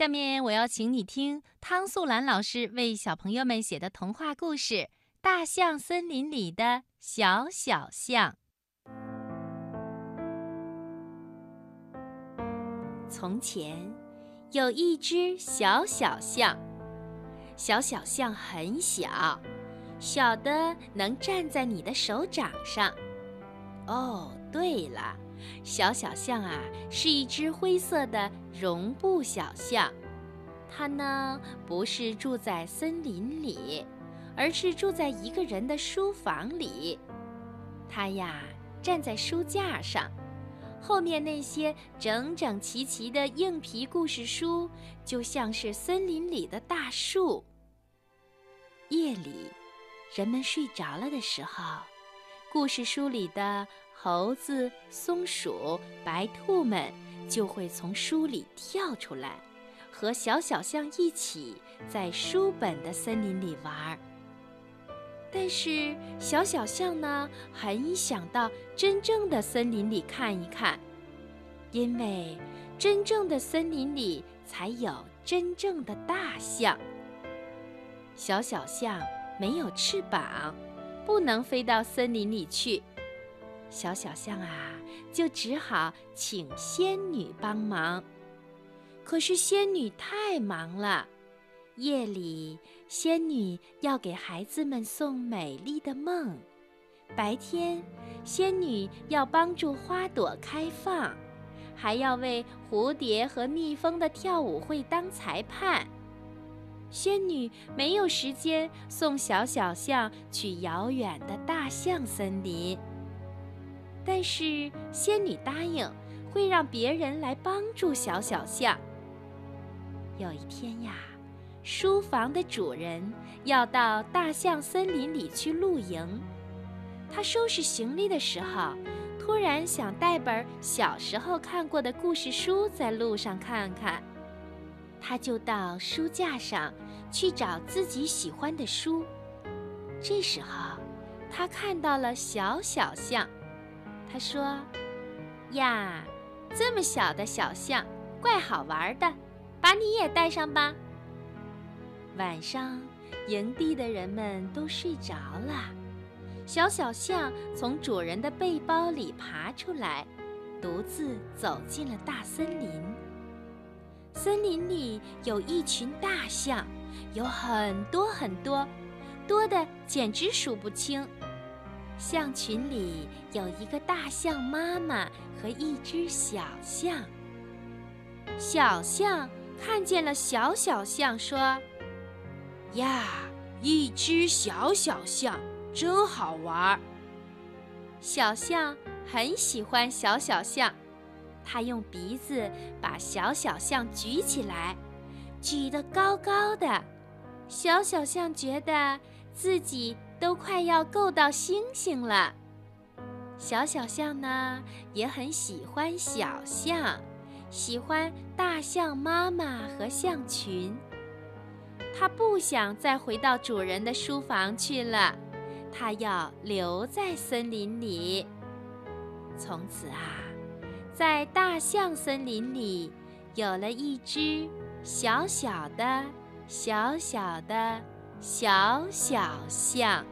下面我要请你听汤素兰老师为小朋友们写的童话故事《大象森林里的小小象》。从前有一只小小象，小小象很小，小的能站在你的手掌上。哦，对了。小小象啊，是一只灰色的绒布小象。它呢，不是住在森林里，而是住在一个人的书房里。它呀，站在书架上，后面那些整整齐齐的硬皮故事书，就像是森林里的大树。夜里，人们睡着了的时候，故事书里的。猴子、松鼠、白兔们就会从书里跳出来，和小小象一起在书本的森林里玩。但是小小象呢，很想到真正的森林里看一看，因为真正的森林里才有真正的大象。小小象没有翅膀，不能飞到森林里去。小小象啊，就只好请仙女帮忙。可是仙女太忙了，夜里仙女要给孩子们送美丽的梦，白天仙女要帮助花朵开放，还要为蝴蝶和蜜蜂的跳舞会当裁判。仙女没有时间送小小象去遥远的大象森林。但是仙女答应会让别人来帮助小小象。有一天呀，书房的主人要到大象森林里去露营，他收拾行李的时候，突然想带本小时候看过的故事书在路上看看，他就到书架上去找自己喜欢的书。这时候，他看到了小小象。他说：“呀，这么小的小象，怪好玩的，把你也带上吧。”晚上，营地的人们都睡着了，小小象从主人的背包里爬出来，独自走进了大森林。森林里有一群大象，有很多很多，多的简直数不清。象群里有一个大象妈妈和一只小象。小象看见了小小象，说：“呀，一只小小象真好玩。”小象很喜欢小小象，它用鼻子把小小象举起来，举得高高的。小小象觉得自己。都快要够到星星了。小小象呢，也很喜欢小象，喜欢大象妈妈和象群。它不想再回到主人的书房去了，它要留在森林里。从此啊，在大象森林里，有了一只小小的、小小的。小小象。